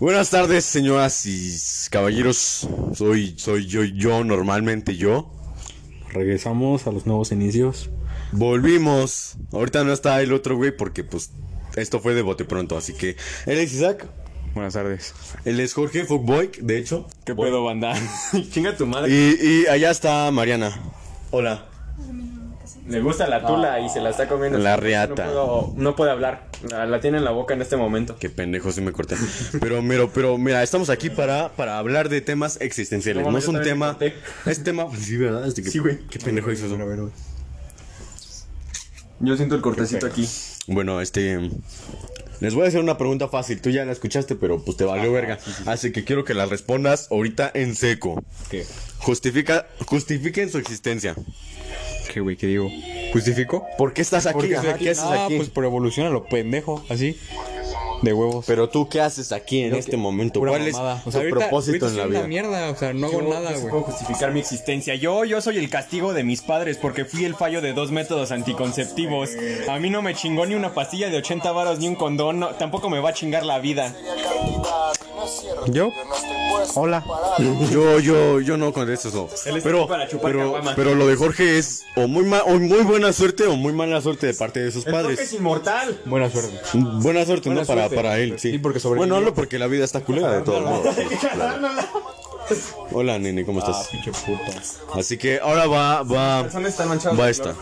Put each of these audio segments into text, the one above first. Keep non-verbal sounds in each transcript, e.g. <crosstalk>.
Buenas tardes, señoras y caballeros. Soy, soy yo, yo, normalmente yo. Regresamos a los nuevos inicios. Volvimos. Ahorita no está el otro güey porque, pues, esto fue de bote pronto. Así que, él es Isaac. Buenas tardes. Él es Jorge Fogboy, de hecho. ¿Qué pedo, banda? <laughs> Chinga tu madre. <laughs> Y, y allá está Mariana. Hola. Le gusta la tula y se la está comiendo. La No, puedo- no puede hablar. La, la tiene en la boca en este momento. Qué pendejo, sí me corté. Pero, pero, pero, mira, estamos aquí para, para hablar de temas existenciales. No No, es un tema. Es tema. Sí, ¿verdad? Este que- Sí, güey. Qué pendejo hizo eso. Yo siento el cortecito aquí. Bueno, este. Les voy a hacer una pregunta fácil. Tú ya la escuchaste, pero pues te valió verga. Así que quiero que la respondas ahorita en seco. ¿Qué? Justifica, justifiquen su existencia. ¿Qué, güey? ¿Qué digo? ¿Justifico? ¿Por qué estás aquí? Ajá. ¿Qué haces ah, aquí? pues por evolución a lo pendejo, así. De huevos. Pero tú, ¿qué haces aquí en este momento? ¿Cuál mamada. es O sea, tu ahorita- propósito ahorita en la soy vida? una mierda, o sea, no hago nada, Yo güey. puedo justificar mi existencia. Yo, yo soy el castigo de mis padres porque fui el fallo de dos métodos anticonceptivos. A mí no me chingó ni una pastilla de 80 varos ni un condón. no, tampoco me va a chingar la vida. ¿Yo? Hola. Yo, yo, yo no contesto eso. Pero, aquí para chupar pero, pero lo de Jorge es o muy ma- o muy buena suerte o muy mala suerte de parte de sus El Jorge es padres. inmortal. Buena suerte. Buena suerte, Buena ¿no? Para, suerte. para él, sí. Sí, porque bueno, hablo porque la vida está culera de todos modos. <laughs> Hola, nene, ¿cómo estás? Puto. Así que ahora va, va, va esta.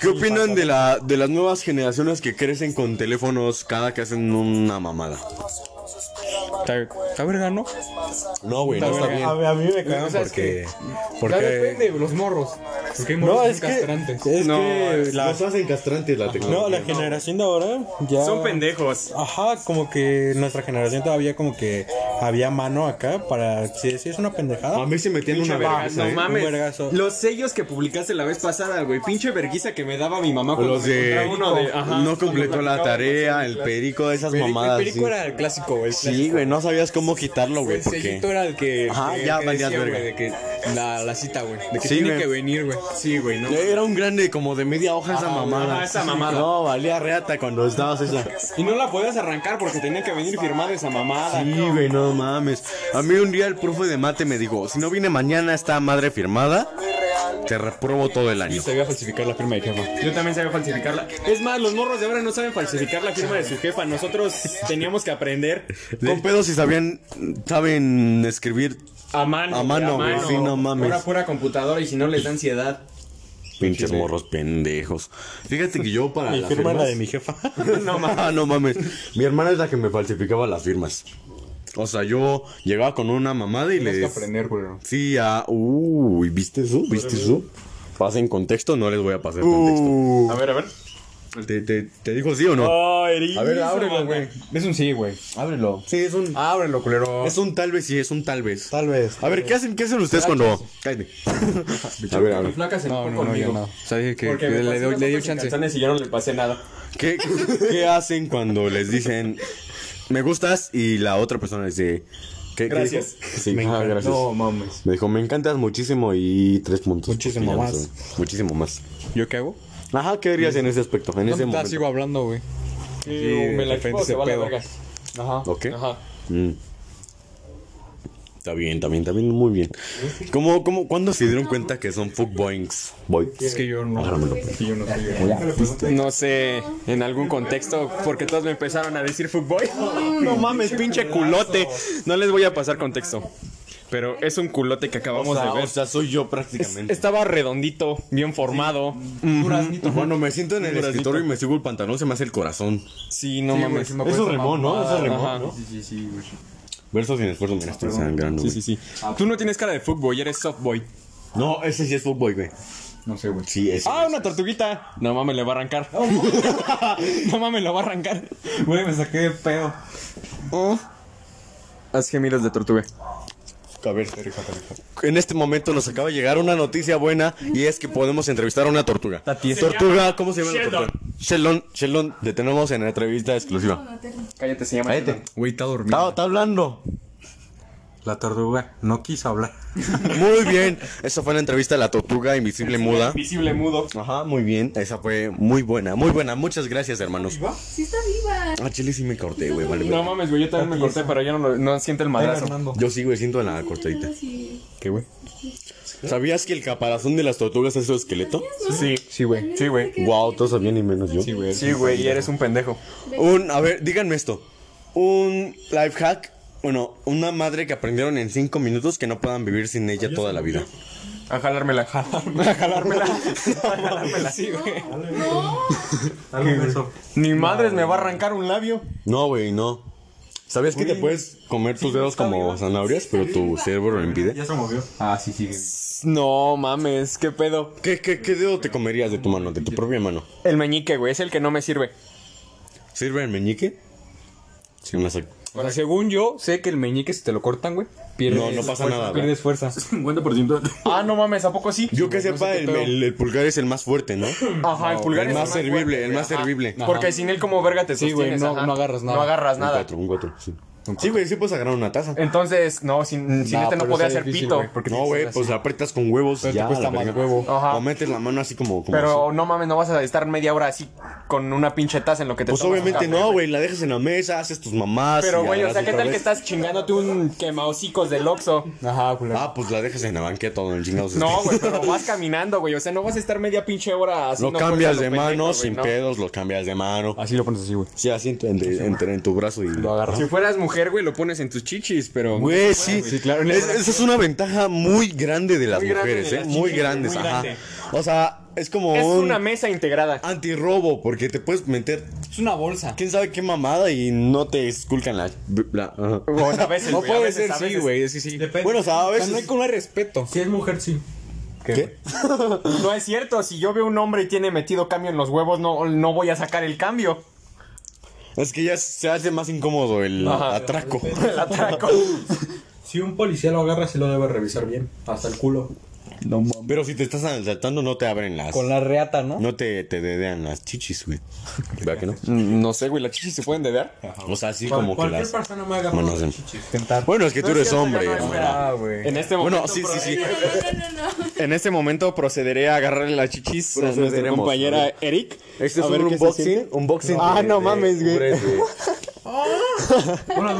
¿Qué opinan de la de las nuevas generaciones que crecen con teléfonos cada que hacen una mamada? Está, está verga, ¿no? No, güey, no Está bien. A, a mí me cagan es porque. Ya porque depende, los morros. Porque hay morros no, es que. castrantes. Es No, que. es- La, Los hacen castrantes la tecnología. no, la generación de ahora ya. Son pendejos. Ajá, como que nuestra generación todavía como que había mano acá para si si es una pendejada. A mí se metían Pinche una vergüenza, no ¿eh? mames. Un vergazo. Los sellos que publicaste la vez pasada, güey. Pinche verguiza que me daba mi mamá cuando Los me de uno de. Ajá, no completó la platicaba tarea, el perico, esas Peri- mamadas. el perico sí. era el clásico, güey. el Sí, güey, no sabías cómo quitarlo, güey, El porque sellito era el que. Ajá, que- ya valías verga. La, la cita, güey. De que Sí, tiene güey. que venir, güey. Sí, güey, no. era un grande como de media hoja esa mamada. ajá, esa mamada. No, valía reata cuando estabas esa. Y no la podías arrancar porque tenía que venir firmada esa mamada. Sí, güey, no mames. A mí un día el profe de mate me dijo, si no viene mañana esta madre firmada, te reprobo todo el año. Sabía falsificar la firma de jefa. Yo también sabía falsificarla. Es más, los morros de ahora no saben falsificar la firma de su jefa. Nosotros teníamos que aprender Con pedos si sabían, saben escribir a mano. A mano, güey, sí, no mames. Ahora pura computadora y si no les da ansiedad. pinches morros pendejos. Fíjate que yo para Mi las firma la firmas- de mi jefa. <laughs> no mames. <laughs> no mames. Mi hermana es la que me falsificaba las firmas. O sea, yo llegaba con una mamada y Tienes que les aprender, güey. Sí, ah, uy, ¿viste eso? ¿Viste eso? Pasen contexto, no les voy a pasar contexto. A ver, a ver. ¿Te, te, te dijo sí o no? Oh, A ver, ábrelo, güey. Es un sí, güey. Ábrelo. Sí, es un Ábrelo, culero. es un tal vez sí, es un tal vez. Tal vez. A ver, ¿qué hacen qué hacen ustedes cuando Cállate. <laughs> a ver, a ver. flaca se No, no, no, conmigo. no. Dije que, Porque que le, doy- le dio chance. Y yo no le pasé nada. ¿Qué, ¿Qué hacen cuando les dicen me gustas y la otra persona dice ¿qué, qué Gracias. dijo? Sí, ah, gracias. No mames. Me dijo, me encantas muchísimo y tres puntos. Muchísimo no más. Muchísimo más. ¿Yo qué hago? Ajá, ¿qué dirías en ese aspecto? En ese No, momento. sigo hablando, güey. Sí, me la ese se pedo. Ajá. ¿Ok? Ajá. Mm. Está bien, está bien, está bien, muy bien. ¿Cómo, cómo, ¿Cuándo se dieron cuenta que son fuckboings? Boy. Es que yo no. Yo no soy. No sé, en algún contexto, porque todos me empezaron a decir fuckboy. <laughs> No mames, pinche culote. No les voy a pasar contexto. Pero es un culote que acabamos O sea, de ver. o sea, soy yo prácticamente. Estaba redondito, bien formado. Cuando me siento en el escritorio y me sigo el pantalón, se me hace el corazón. Sí, no mames. Eso remó, ¿no? Eso remó, Ajá. ¿no? Sí, sí, sí, güey. Verso sin esfuerzo, mira, estoy sangrando. Sí, sí, sí. Tú no tienes cara de fuckboy, eres softboy. No, ese sí es fuckboy, güey. No sé, güey. Sí, ese. Ah, una tortuguita. No mames, le va a arrancar. no <laughs> mames, lo va a arrancar. Güey, me saqué de pedo. Haz gemidos de tortuga. A ver, en este momento nos acaba de llegar una noticia buena y es que podemos entrevistar a una tortuga. Tortuga, ¿cómo se llama la tortuga? Sheldon. Sheldon, te tenemos en entrevista exclusiva. Cállate, se llama. Cállate. Güey, está dormido. Está, está hablando. La tortuga no quiso hablar. <laughs> Muy bien. Esa fue la entrevista de la tortuga invisible muda. Visible mudo. Ajá, muy bien. Esa fue muy buena, muy buena. Muchas gracias, hermanos. Sí está viva. Ah, chile sí me corté, güey. Vale, No mames, güey, yo también me corté, pero ya no, lo- no siento el madrazo. Yo sí, güey, siento la cortadita. Sí. ¿Qué, güey? ¿Sabías que el caparazón de las tortugas es su esqueleto? Sí, Sí, güey. sí, güey. Wow, todos sabían y menos yo. Sí, güey. Sí, güey, y eres un pendejo. Un, a ver, díganme esto. Un life hack. Bueno, una madre que aprendieron en 5 minutos que no puedan vivir sin ella toda la vida. A jalármela. A jalármela. <laughs> A jalármela. Sí, güey. Dale un beso. Ni madres me va a arrancar un labio. No, güey, no. ¿Sabías que te puedes comer tus dedos como zanahorias, pero tu cerebro lo impide? Ya se movió. Ah, sí, sí. No mames, qué pedo. ¿Qué, qué, qué dedo te comerías de tu mano, de tu propia mano? El meñique, güey, es el que no me sirve. ¿Sirve el meñique? Sí, una sac- O sea, según yo, sé que el meñique, si te lo cortan, güey, pierdes. No, no pasa fuerza, nada, Pierdes fuerza. <laughs> 50% de... Ah, no mames, ¿a poco sí? Yo que sepa, el, el- el pulgar es el más fuerte, ¿no? Ajá, el pulgar el es más servible, fuerte, el güey, más ajá. servible. Porque sin él como verga te Sí, güey, sostienes, no- ajá. no agarras nada. No agarras Un nada. cuatro, un cuatro, sí. Sí, güey, sí puedes agarrar una taza. Entonces, no, sin, sin Nah, este no pero podía está hacer difícil, pito. güey, porque No, güey, pues hacer aprietas con huevos Pero te ya. cuesta la más verga. huevo. Ajá. O metes la mano así como... como Pero así. no mames, no vas a estar media hora así con una pinche taza en lo que te Pues tomas un obviamente café, no, güey, la dejas en la mesa, haces tus mamás. Pero, y güey, o agarras sea, ¿qué otra tal que vez. estás chingándote un quemahocicos del Oxxo? Ajá, culero. Ah, pues la dejas en la banqueta o en el chingados. No, güey, pero <laughs> vas caminando, güey. O sea, no vas a estar media pinche hora así. Lo cambias de mano sin pedos, lo cambias de mano. Así lo pones así, güey. Sí, así en, tu brazo y... Lo agarras. Si fueras mujer, güey, lo pones en tus chichis, pero. Güey, sí, Sí, claro. Es- esa es una ventaja muy grande de las Muy grande mujeres, de ¿eh? las muy chichis, grandes, muy ajá. grande. O sea, es como Es un una mesa integrada. antirrobo, porque te puedes meter Es una bolsa. quién sabe qué mamada y no te esculcan la... la- ajá. Bueno, a veces, No a puede veces, ser, a sí, veces. güey. Sí, sí. Depende. Bueno, o sea, a O sea, no hay veces... con respeto. Si es mujer, sí. ¿Qué? <laughs> No es cierto, si yo veo un hombre y tiene metido cambio en los huevos, no, no voy a sacar el cambio. Es que ya se hace más incómodo el Ajá. atraco. El atraco. <laughs> <laughs> Si un policía lo agarra, sí lo debe revisar bien. Hasta el culo. No. Pero si te estás asaltando no te abren las... Con la reata, ¿no? No te, te dedean las chichis, güey. ¿Verdad que no? <laughs> No sé, güey, las chichis se pueden dedear. O sea, así como que cualquier las... persona me agarra las chichis. Bueno, es que tú eres hombre. Ah, güey. En este momento. Bueno, sí, sí, sí. No, no, no, no. En este momento procederé a agarrarle las chichis a nuestra compañera ver. Eric. Este es A ver un unboxing, unboxing. Ah, de- no de mames, güey. una,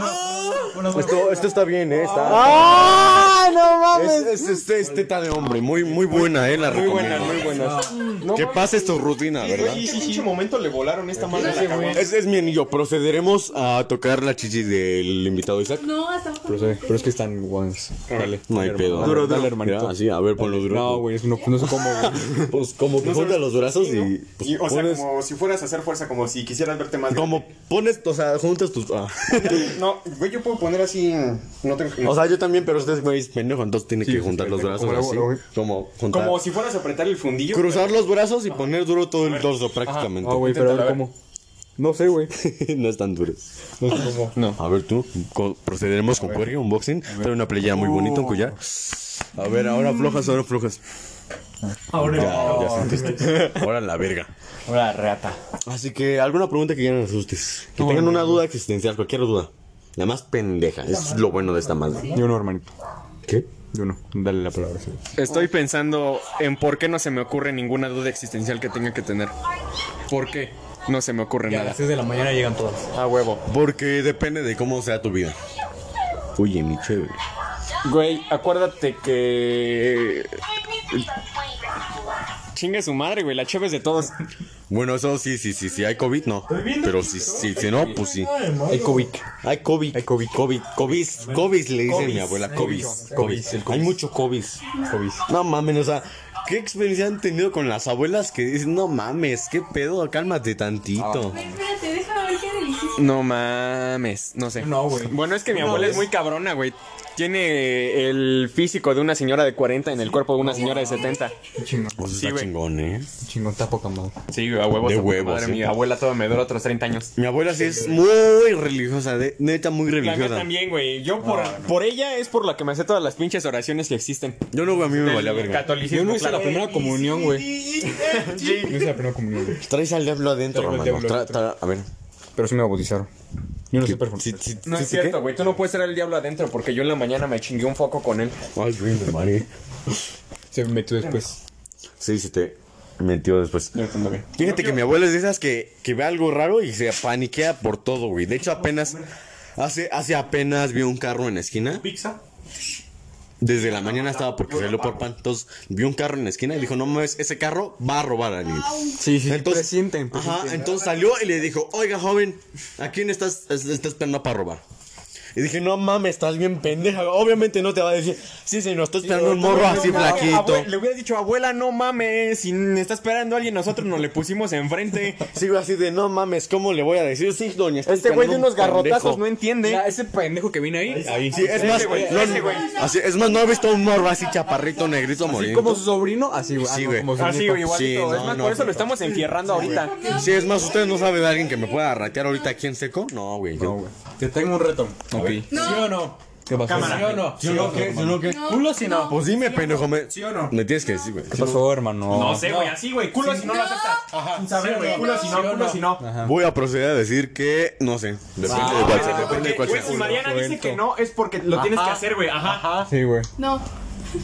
<laughs> una, Esto, esto está bien, eh. Está, ¡Ah! ¡No mames! es, es, este es teta de hombre, muy, muy buena, eh. La Muy recomiendo. muy buenas. No, Que pases tu rutina, ¿verdad? Sí, sí, sí. momento le volaron esta madre a la cabeza. Ese es mi anillo. Procederemos a tocar la chichis del invitado Isaac. No, hasta. Pero, sí, pero es que están guanes. Dale. No hay pedo. Duro, Dale, hermanito. Ya, Así, a ver, ponlo duro. No, güey, es no, no sé cómo, güey. <laughs> Pues como que juntas los brazos y. pues, Y, o sea, pones, como si fueras a hacer fuerza, como si quisieras verte más. como pones, o sea, juntas tus. ah. <laughs> No, güey, yo puedo poner así. No tengo. O sea, yo también, pero ustedes, güey, es pendejo, entonces tiene que juntar los brazos como la- así. Como juntar. como si fueras a apretar el fundillo. Cruzar los brazos y poner duro todo el torso prácticamente. Ah, güey, pero a ver Inténtalo, cómo. No sé, güey. <laughs> no es tan duro. No sé cómo. No. A ver tú, co- procederemos con Jorge, unboxing. Trae una playera muy bonita, un collar. A ver, ahora flojas, ahora flojas. Ahora Ya, ya sentiste. Ahora la verga. Ahora, reata. Así que, ¿alguna pregunta que quieran hacer ustedes? Que tengan una duda existencial, cualquier duda. La más pendeja, es lo bueno de esta madre. Yo no, hermanito. ¿Qué? Yo no. Dale la palabra, sí. Estoy pensando en por qué no se me ocurre ninguna duda existencial que tenga que tener. ¿Por qué? No se me ocurre a nada. las 6 de la mañana llegan todas. A huevo. Porque depende de cómo sea tu vida. Oye, mi chévere. Güey, acuérdate que. Chingue su madre, güey. La cheve es de todos. Bueno, eso sí, sí, sí, sí, hay COVID, no. Pero si, si, si no, pues sí. Hay COVID. Hay COVID. Hay COVID. COVID. COVID. COVID le dice mi abuela. COVID. COVID. Hay mucho COVID. COVID. No mames, o sea, ¿qué experiencia han tenido con las abuelas que dicen, no mames, qué pedo, cálmate tantito? Ven, Espérate, déjame ver qué delicioso. No mames. No sé. No, güey. Bueno, es que mi abuela es es- muy cabrona, güey. Tiene el físico de una señora de 40 en el cuerpo de una señora de 70. Qué chingón. Pues Sí, está güey. chingón, ¿eh? Qué chingón, está poca madre. Sí, a huevos. De a huevos, madre, sí. Mi abuela toda me dura otros 30 años. Mi abuela sí es muy religiosa, de, neta muy La mía religiosa. también, güey. Yo por, por ella es por la que me sé todas las pinches oraciones que existen. Yo no, güey, a mí me valía Del verga. catolicismo, Yo no hice claro. la primera comunión, güey. No <laughs> hice la primera comunión, güey. Traes al diablo adentro, Traigo el hermano. diablo Tra- tra- a ver. Pero sí me bautizaron. Yo no soy perfume. Sí, sí, No sí, es sí, cierto, güey. Tú no puedes ser el diablo adentro porque yo en la mañana me chingué un foco con él. Ay, güey, me mareé. Se metió después. Sí, sí te metió después. Yo también. Fíjate que mi abuela es de esas que, que ve algo raro y se paniquea por todo, güey. De hecho, apenas, hace, hace apenas vi un carro en la esquina. Pizza. Desde la mañana estaba porque salió por pan. Entonces, vi un carro en la esquina y dijo, no mames, ese carro va a robar a alguien. Sí, sí. Entonces, presienten, Ajá, entonces salió y le dijo, oiga, joven, ¿a quién estás, es- estás esperando para robar? Y dije, no mames, estás bien pendeja. Obviamente no te va a decir, sí, señor, estoy esperando un morro así flaquito. Abue- le hubiera dicho, abuela, no mames. Si está esperando alguien, nosotros nos le pusimos enfrente. <laughs> Sigo así de, no mames, ¿cómo le voy a decir? Sí, doña. estoy Este güey de unos un pendejo". garrotazos no entiende. Ya, ese pendejo que viene ahí, ahí. Sí, es más, güey, no, güey. así, es más, no he visto un morro así chaparrito, negrito, morir. como su sobrino, así, güey. Sí, Ah, no, güey. como su Así, güey, igualito. Sí, es no, más, no, por eso no. lo estamos enfierrando ahorita. Sí, es más, ¿ustedes no saben de alguien que me pueda ratear ahorita aquí en seco? No, güey. yo- Te tengo un reto. Ok. ¿Sí o no? ¿Qué pasó? ¿Sí o no? ¿Sí o no qué? ¿Sí o no qué? Culo si no. Pues dime, pendejo, me, ¿Sí o no? me tienes que decir, güey. ¿Qué pasó, hermano? No sé, güey, así, güey. Culo si no lo aceptas. Ajá. Sin saber, ¿Sí güey. no? Culo si ¿Sí no, culo no? si no. Voy a proceder a decir que no sé. Depende de cuál sea. Depende de cuál sea. Güey, si Mariana dice que no, es porque lo tienes que hacer, güey. Ajá. Sí, güey. No,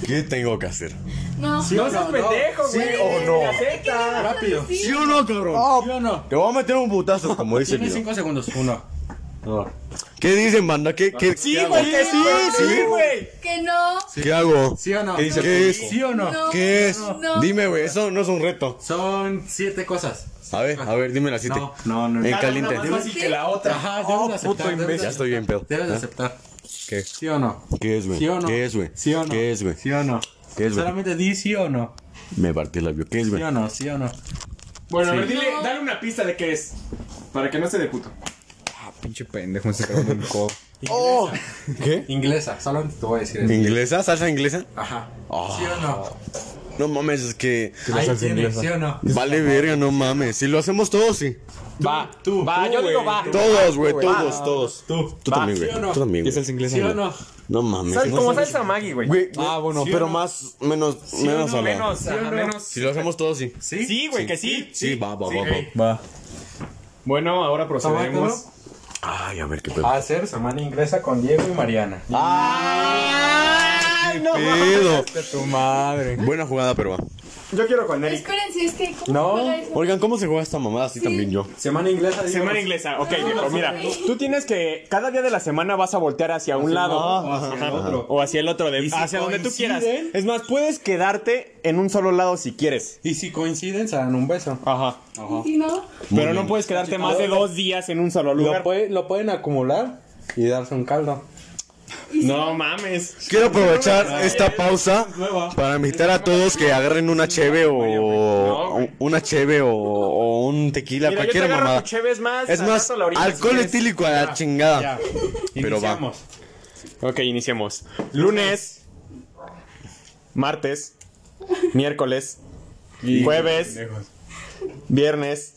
¿Qué tengo que hacer? no. No seas pendejo, güey. o no? Acepta. Rápido. ¿Sí ¿Sí o no, cabrón? o no? Te voy a meter un putazo, como dice el Tienes cinco segundos. Uno. ¿Qué dicen, banda? ¿Qué, qué, Sí, qué hago? güey, que sí, sí, güey. Que no. ¿Qué hago? ¿Sí o no? ¿Qué dice? ¿Qué es? ¿Sí o no? No. ¿Qué es? No. Dime, güey, eso no es un reto. Son siete cosas. A ver, a ver, dime las siete. No, no, no. En una caliente. más fácil que la otra. Ajá, debes de aceptar. debes de Ya estoy bien pedo. Debes de ¿Eh? aceptar. ¿Qué? ¿Sí o no? ¿Qué es, güey? ¿Sí o no? ¿Qué es, güey? ¿Sí o no? ¿Qué es, güey? ¿Sí o no? ¿Qué es, güey? Solamente di sí o no. Me partí el labio. ¿Qué es, ¿Sí güey? o no? ¿Sí o no? Bueno, a ver, dile, dale una pista de qué es. Para que no se de puto. Ah, pinche pendejo, se cagó en el codo. <laughs> Oh. ¿Qué? Inglesa. Solamente te voy a decir eso. ¿Inglesa? ¿Salsa inglesa? Ajá. ¿Sí o no? No mames, es que... Ahí ¿sí o no? Vale verga, no mames. Si lo hacemos todos, sí. Va, tú, va, yo digo va. Todos, güey, todos, todos. Tú. Tú también, güey. ¿sí o no? Tú también, ¿Qué es güey. el inglés? ¿Sí o no? No mames. Sal- no Como salsa Maggie, güey. Ah, bueno. pero más, menos, menos la- Menos. Si lo hacemos todos, sí. ¿Sí? Sí, güey, que sí. Sí, va, va, va, va. Va. Bueno, ahora procedemos. Ay, a ver qué pedo. A hacer semana inglesa con Diego y Mariana. ¡Qué pedo! De tu madre. Buena jugada, pero va. Yo quiero con Eric. Espérense, es que. ¿cómo No. se juega eso? Oigan, ¿cómo se juega esta mamada así también yo? Semana inglesa. Semana inglesa, ok, viejo, mira. Tú tienes que. Cada día de la semana vas a voltear hacia un lado. Hacia el otro. O hacia el otro, de, si hacia donde tú quieras. coinciden- Es más, puedes quedarte en un solo lado si quieres. Y si coinciden, se dan un beso. Ajá. ¿Y si no? Pero no puedes quedarte más de dos días en un solo Lo, lugar. puede- lo pueden acumular y darse un caldo. No mames. Quiero aprovechar esta pausa para invitar a todos que agarren una cheve o una cheve o, o un tequila, Mira, yo te cualquier agarro mamada. tu Cheves más. Es al más, rato la orilla, si alcohol quieres. etílico a la chingada. Pero va. Iniciamos. Ok, iniciemos. Lunes, martes, miércoles, jueves, viernes,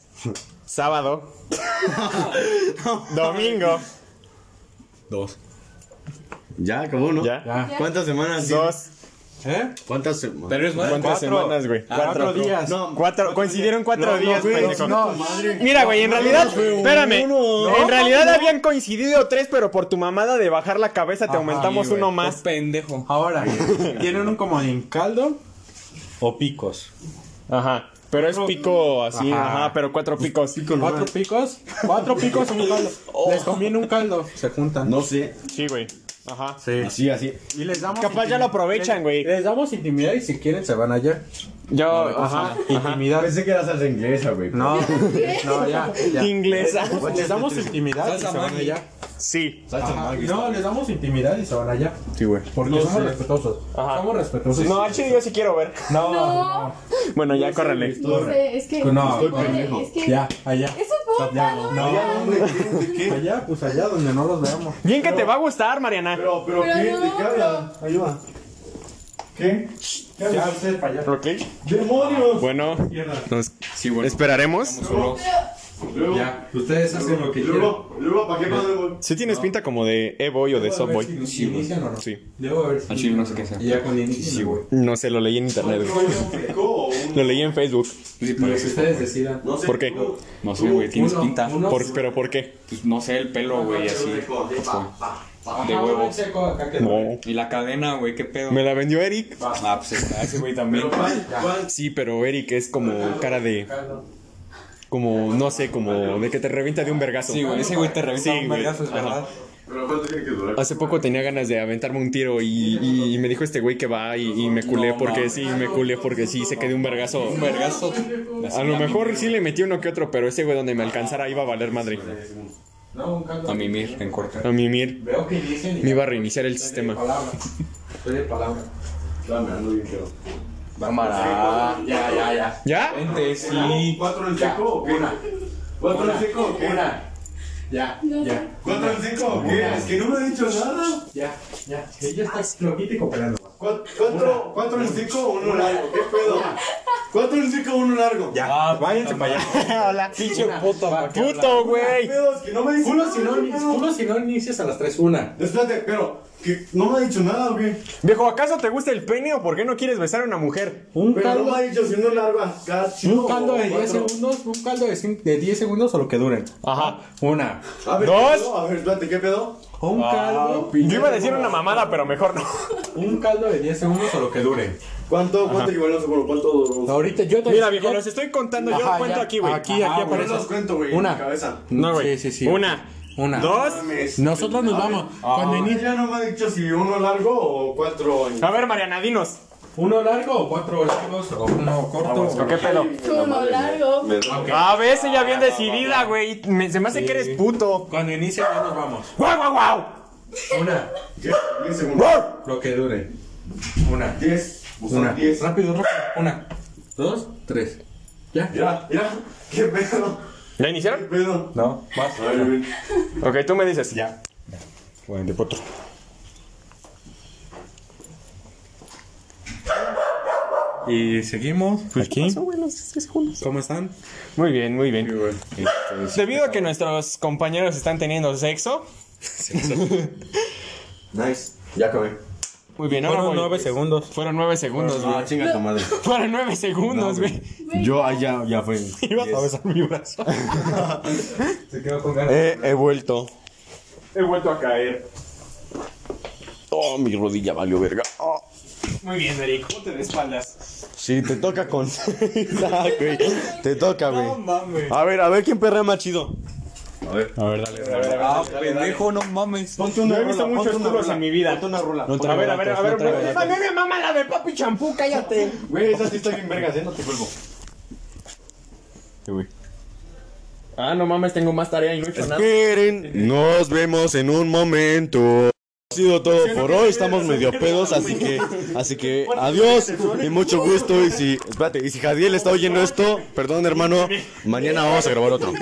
sábado, <laughs> domingo, Dos. Ya, acabó, ¿no? ya, Ya. ¿Cuántas semanas? dos, ¿Eh? ¿Cuántas semanas? Pero es más. ¿cuántas semanas, güey? Cuatro días. Cuatro, coincidieron cuatro días, güey, no, Mira, güey, en realidad, espérame, en realidad habían coincidido tres, pero por tu mamada de bajar la cabeza te aumentamos güey, uno más. pendejo. Ahora, ¿tienen un comodín caldo o picos? Ajá, pero es pico así, Ajá. ajá, pero cuatro picos. ¿Cuatro picos? Cuatro picos en un caldo. <laughs> Les conviene un caldo. Se juntan. No sé. Sí, güey. Ajá. Sí. Así, así. Y les damos. Capaz ya lo aprovechan, güey. Les damos intimidad y si quieren se van allá. Yo, ajá. Intimidad. Pensé que era salsa inglesa, güey. No, <laughs> no, ya. ya. Inglesa. Les damos intimidad y se van allá. Sí. Ajá. No, les damos intimidad y se van allá. Sí, güey. Porque somos respetuosos. Ajá. Somos respetuosos. No, al chile yo sí quiero ver. no. No. Bueno, ya córrele. No sé, es que. No, es que. Ya, allá. Eso fue un Ya, palo. no. Allá, pues allá donde no los veamos. Bien que te va a gustar, Mariana. Pero, pero, Pero ¿qué? no. ¿De qué habla? Ayuda. ¿Qué? ¿Qué habla? allá. Ok. ¡Demonios! Bueno, nos esperaremos. Luego, Ya, ustedes hacen lo que quieran. luego, luego, ¿para qué podemos? Sí tienes pinta como de E-Boy o de Luego ver Subboy. si inician o no. Sí. Luego a ver si. Al chile no sé qué sea. Y ya con. Sí, güey. No sé, lo leí en internet. güey. ¿Seco o un- Lo leí en Facebook. Sí, Lo que ustedes decidan. No sé. ¿Por qué? No sé, güey, tienes Uno, pinta. uno. Por- ¿Pero por qué? Pues no sé, el pelo, güey, así. De Ajá, huevo. un seco acá que- No. Y la cadena, güey, qué pedo. Me la vendió Eric. Ah, pues está ese güey también. Pero, ¿cuál? ¿Cuál? Sí, pero Eric es como cara de. Como, no sé, como de que te revienta de un vergazo. Sí, güey, ese güey te revienta Sí, un vergazo, es verdad. Pero ¿cuánto tiene que durar? Hace poco tenía ganas de aventarme un tiro y, y- y me dijo este güey que va y, y me culé No, porque sí, me culé porque sí, se quedó un vergazo. Un vergazo. A lo mejor sí le metí uno que otro, pero ese güey donde me alcanzara iba a valer madre. A mimir en corto. A mimir. Veo que inician y. Me iba a reiniciar el Estoy de sistema. palabra. Estoy de palabra. Cámara. Ya, ya, ya. ¿Ya? Vente, sí. ¿Cuatro en seco o qué? una. ¿Cuatro en seco o qué? Una. Ya, ya. ¿Cuatro en seco o qué? Es que no me ha dicho nada. Ya, ya. Ella está y cooperando. ¿Cuatro, cuatro, cuatro en seco o uno largo? ¿Qué pedo? ¿Cuatro en seco o uno largo? Ya, Ah, váyanse para allá. <laughs> Hola, Pinche puto, Puto, ¿Qué güey. que no me dice nada, si no, culo si no inicias a las 3, una. Espérate, pero que no me ha dicho nada, güey. Viejo, ¿acaso te gusta el pene o por qué no quieres besar a una mujer? Un Pero no caldo, me ha dicho si uno largo acá, chido un caldo de 10 cuatro. segundos, un caldo de, cin- de 10 segundos o lo que duren. Ajá. Una. A ver, Dos. A ver, espérate, ¿qué pedo? Un caldo, Yo iba a decir una mamada, pero mejor no. un caldo de 10 segundos o lo que dure. ¿Cuánto, cuánto equivale a seguro? ¿Cuánto duró? Ahorita yo te Mira, viejo, yo- los estoy contando. Yo Ajá, cuento ya. aquí, güey. Aquí, Ajá, aquí aparece. los cuento, güey, en Una. mi cabeza. No, güey. Sí, sí, sí. Una. Una. Dos. Nosotros nos vamos. Cuando ah, inicia. Ella no me ha dicho si uno largo o cuatro. A ver, Mariana, dinos. ¿Uno largo o cuatro largos o uno corto? ¿Qué pedo? Uno largo. A veces ella bien decidida, güey. Se me hace que eres puto. Cuando inicia ya nos vamos. ¡Guau, guau, guau! Una. ¿Qué? Diez segundos. Lo que dure. Una. Diez. Una. Diez. Rápido, rápido. Una. Dos, tres. Ya. Ya, ya. ¿Qué pedo? ¿Ya ¿Qué iniciaron? pedo? No, más. A ver, ven. Ok, tú me dices. Ya. Bueno, de potro. Y seguimos aquí. ¿Cómo están? Muy bien, muy bien. Debido a que nuestros compañeros están teniendo sexo. Nice. Ya acabé. Muy bien, ahora Fueron nueve segundos. Fueron nueve segundos, Ah, güey. chinga tu madre. <laughs> Fueron nueve segundos, güey. Yo, ah, ya, fue. <laughs> Ibas a besar mi brazo. <laughs> Se quedó con ganas. He, he vuelto. He vuelto a caer. Oh, mi rodilla valió verga. Oh. Muy bien, Eric. Ponte de espaldas. Sí, te toca con. Güey. Te toca, güey. mames. A ver, a ver quién perrea más chido. A ver, dale. Ah, pendejo, no mames. Ponte No he visto muchos culos en mi vida. Ponte una rula. A ver, a ver, a ver. güey. A mí me mama la de papi champú, cállate. Güey, esa sí está bien vergas, ¿eh? No te vuelvo. Ah, no mames, tengo más tarea y no he hecho nada. Esperen, nos vemos en un momento. Ha sido todo por hoy, estamos medio pedos, así que, así que adiós y mucho gusto. Y si, espérate, y si Jadiel está oyendo esto, perdón hermano, mañana vamos a grabar otro.